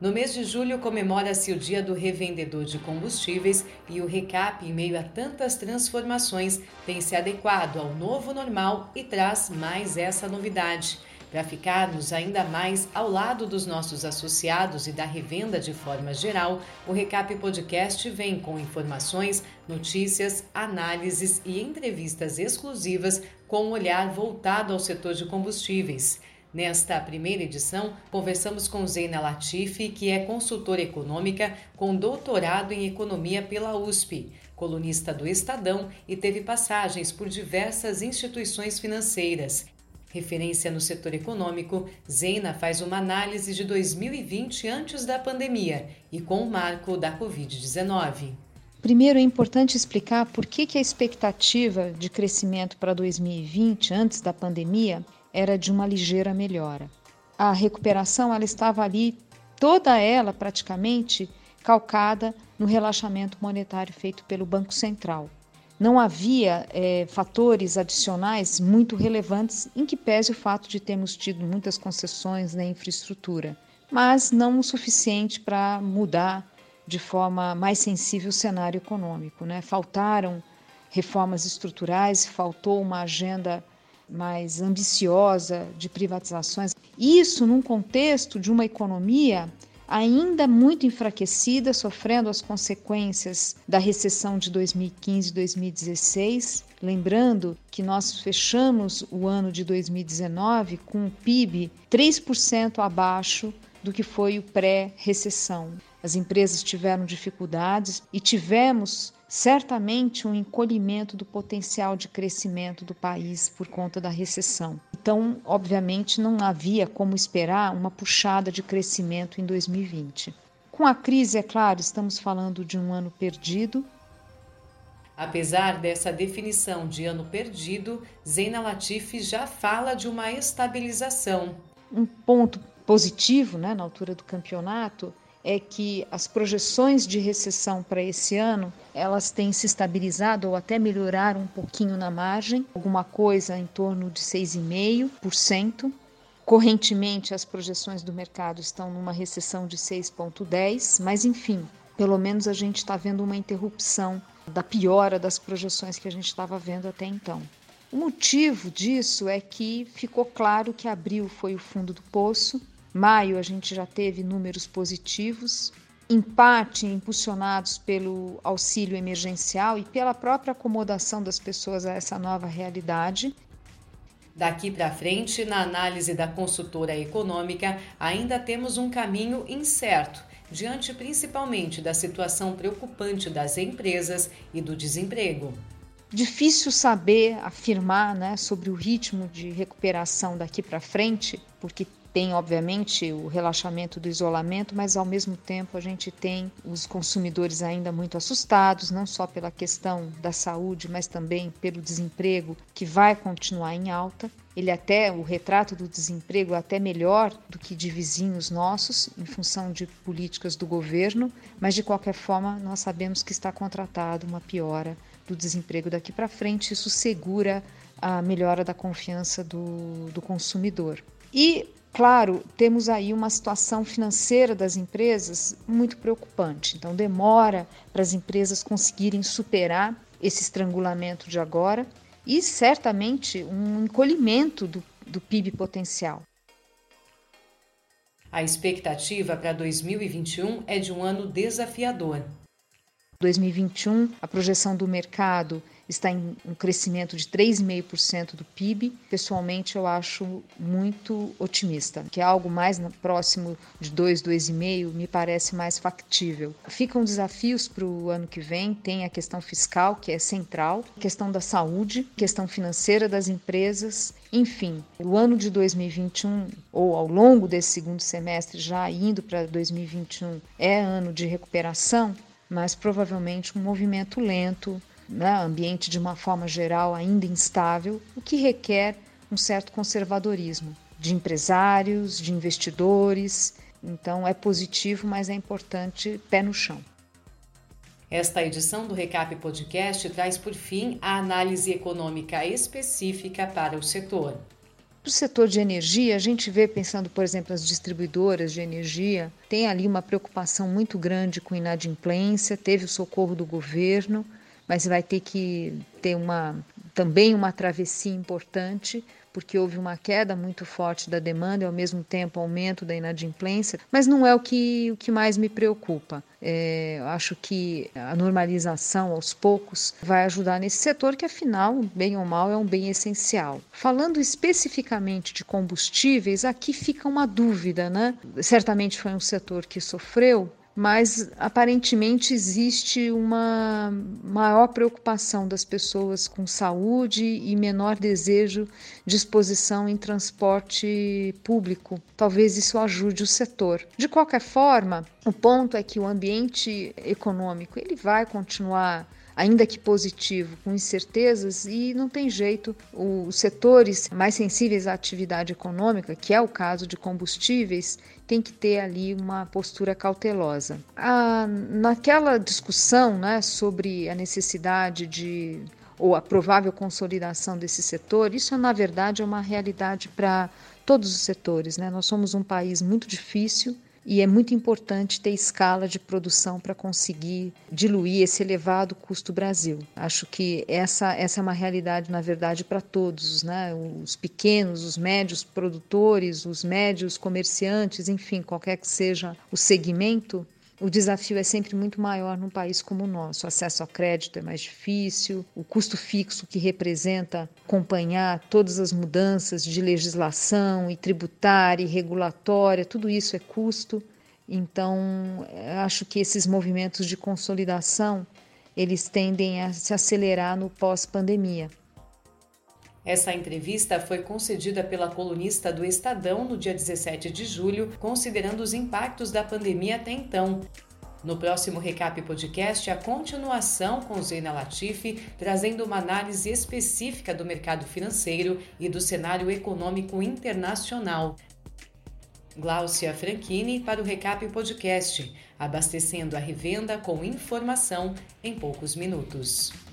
No mês de julho comemora-se o Dia do Revendedor de Combustíveis e o Recap, em meio a tantas transformações, tem se adequado ao novo normal e traz mais essa novidade. Para ficarmos ainda mais ao lado dos nossos associados e da revenda de forma geral, o Recap Podcast vem com informações, notícias, análises e entrevistas exclusivas com um olhar voltado ao setor de combustíveis. Nesta primeira edição, conversamos com Zeina Latifi, que é consultora econômica com doutorado em economia pela USP, colunista do Estadão e teve passagens por diversas instituições financeiras. Referência no setor econômico, Zeina faz uma análise de 2020 antes da pandemia e com o marco da Covid-19. Primeiro é importante explicar por que, que a expectativa de crescimento para 2020, antes da pandemia, era de uma ligeira melhora. A recuperação ela estava ali, toda ela praticamente calcada no relaxamento monetário feito pelo Banco Central não havia é, fatores adicionais muito relevantes, em que pese o fato de termos tido muitas concessões na infraestrutura, mas não o suficiente para mudar de forma mais sensível o cenário econômico. Né? Faltaram reformas estruturais, faltou uma agenda mais ambiciosa de privatizações. Isso num contexto de uma economia ainda muito enfraquecida, sofrendo as consequências da recessão de 2015 e 2016. Lembrando que nós fechamos o ano de 2019 com o PIB 3% abaixo do que foi o pré-recessão. As empresas tiveram dificuldades e tivemos certamente um encolhimento do potencial de crescimento do país por conta da recessão. Então, obviamente, não havia como esperar uma puxada de crescimento em 2020. Com a crise, é claro, estamos falando de um ano perdido. Apesar dessa definição de ano perdido, Zeina Latifi já fala de uma estabilização. Um ponto positivo né, na altura do campeonato é que as projeções de recessão para esse ano elas têm se estabilizado ou até melhoraram um pouquinho na margem, alguma coisa em torno de 6,5%. Correntemente, as projeções do mercado estão numa recessão de 6,10%, mas enfim, pelo menos a gente está vendo uma interrupção da piora das projeções que a gente estava vendo até então. O motivo disso é que ficou claro que abril foi o fundo do poço, Maio a gente já teve números positivos, em parte impulsionados pelo auxílio emergencial e pela própria acomodação das pessoas a essa nova realidade. Daqui para frente, na análise da consultora econômica, ainda temos um caminho incerto, diante principalmente da situação preocupante das empresas e do desemprego. Difícil saber afirmar né, sobre o ritmo de recuperação daqui para frente, porque tem, obviamente, o relaxamento do isolamento, mas ao mesmo tempo a gente tem os consumidores ainda muito assustados, não só pela questão da saúde, mas também pelo desemprego que vai continuar em alta. Ele até o retrato do desemprego é até melhor do que de vizinhos nossos, em função de políticas do governo, mas de qualquer forma nós sabemos que está contratado uma piora do desemprego daqui para frente. Isso segura a melhora da confiança do, do consumidor. E Claro, temos aí uma situação financeira das empresas muito preocupante. Então, demora para as empresas conseguirem superar esse estrangulamento de agora e certamente um encolhimento do, do PIB potencial. A expectativa para 2021 é de um ano desafiador. 2021, a projeção do mercado está em um crescimento de 3,5% do PIB. Pessoalmente, eu acho muito otimista, que é algo mais próximo de 2, 2,5 me parece mais factível. Ficam desafios para o ano que vem, tem a questão fiscal, que é central, questão da saúde, questão financeira das empresas, enfim, o ano de 2021 ou ao longo desse segundo semestre, já indo para 2021, é ano de recuperação, mas provavelmente um movimento lento né, ambiente de uma forma geral ainda instável, o que requer um certo conservadorismo de empresários, de investidores. Então é positivo, mas é importante pé no chão. Esta edição do Recap Podcast traz por fim a análise econômica específica para o setor. Para o setor de energia, a gente vê, pensando, por exemplo, as distribuidoras de energia, tem ali uma preocupação muito grande com inadimplência, teve o socorro do governo, mas vai ter que ter uma, também uma travessia importante porque houve uma queda muito forte da demanda e ao mesmo tempo aumento da inadimplência, mas não é o que, o que mais me preocupa. É, acho que a normalização aos poucos vai ajudar nesse setor que, afinal, bem ou mal, é um bem essencial. Falando especificamente de combustíveis, aqui fica uma dúvida, né? Certamente foi um setor que sofreu mas aparentemente existe uma maior preocupação das pessoas com saúde e menor desejo de exposição em transporte público. Talvez isso ajude o setor. De qualquer forma, o ponto é que o ambiente econômico ele vai continuar ainda que positivo, com incertezas e não tem jeito. Os setores mais sensíveis à atividade econômica, que é o caso de combustíveis, tem que ter ali uma postura cautelosa. Ah, naquela discussão né, sobre a necessidade de ou a provável consolidação desse setor, isso na verdade é uma realidade para todos os setores. Né? Nós somos um país muito difícil e é muito importante ter escala de produção para conseguir diluir esse elevado custo Brasil. Acho que essa, essa é uma realidade, na verdade, para todos, né? os pequenos, os médios produtores, os médios comerciantes, enfim, qualquer que seja o segmento, o desafio é sempre muito maior num país como o nosso. O acesso a crédito é mais difícil, o custo fixo que representa acompanhar todas as mudanças de legislação e tributária e regulatória, tudo isso é custo. Então, acho que esses movimentos de consolidação, eles tendem a se acelerar no pós-pandemia. Essa entrevista foi concedida pela colunista do Estadão no dia 17 de julho, considerando os impactos da pandemia até então. No próximo Recap Podcast, a continuação com Zeina Latifi, trazendo uma análise específica do mercado financeiro e do cenário econômico internacional. Gláucia Franchini para o Recap Podcast, abastecendo a revenda com informação em poucos minutos.